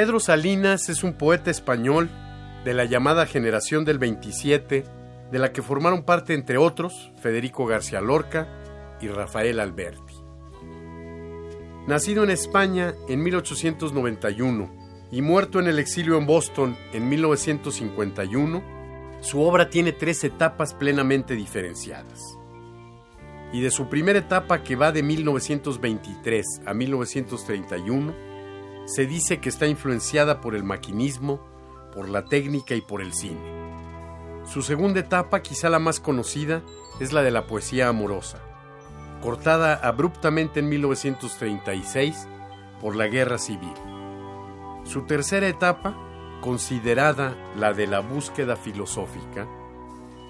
Pedro Salinas es un poeta español de la llamada generación del 27, de la que formaron parte, entre otros, Federico García Lorca y Rafael Alberti. Nacido en España en 1891 y muerto en el exilio en Boston en 1951, su obra tiene tres etapas plenamente diferenciadas. Y de su primera etapa, que va de 1923 a 1931, se dice que está influenciada por el maquinismo, por la técnica y por el cine. Su segunda etapa, quizá la más conocida, es la de la poesía amorosa, cortada abruptamente en 1936 por la Guerra Civil. Su tercera etapa, considerada la de la búsqueda filosófica,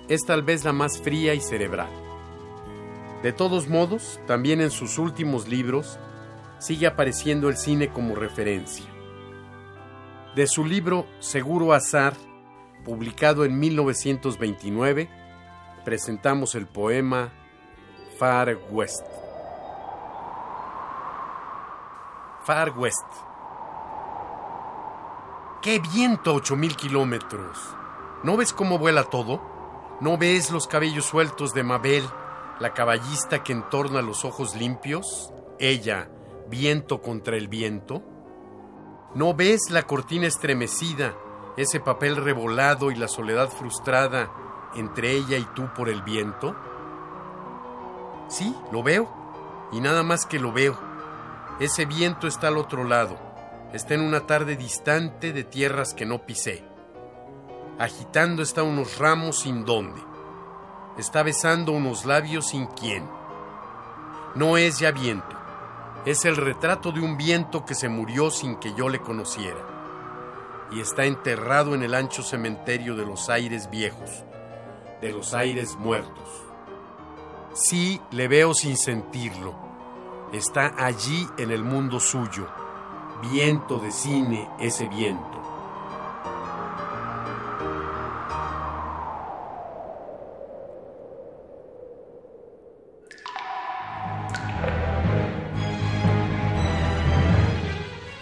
es tal vez la más fría y cerebral. De todos modos, también en sus últimos libros sigue apareciendo el cine como referencia. De su libro Seguro Azar, publicado en 1929, presentamos el poema Far West. Far West. ¡Qué viento a 8000 kilómetros! ¿No ves cómo vuela todo? ¿No ves los cabellos sueltos de Mabel, la caballista que entorna los ojos limpios? Ella, viento contra el viento? ¿No ves la cortina estremecida, ese papel revolado y la soledad frustrada entre ella y tú por el viento? Sí, lo veo, y nada más que lo veo. Ese viento está al otro lado, está en una tarde distante de tierras que no pisé. Agitando está unos ramos sin dónde. Está besando unos labios sin quién. No es ya viento es el retrato de un viento que se murió sin que yo le conociera y está enterrado en el ancho cementerio de los aires viejos, de los aires muertos. Sí, le veo sin sentirlo. Está allí en el mundo suyo. Viento de cine ese viento.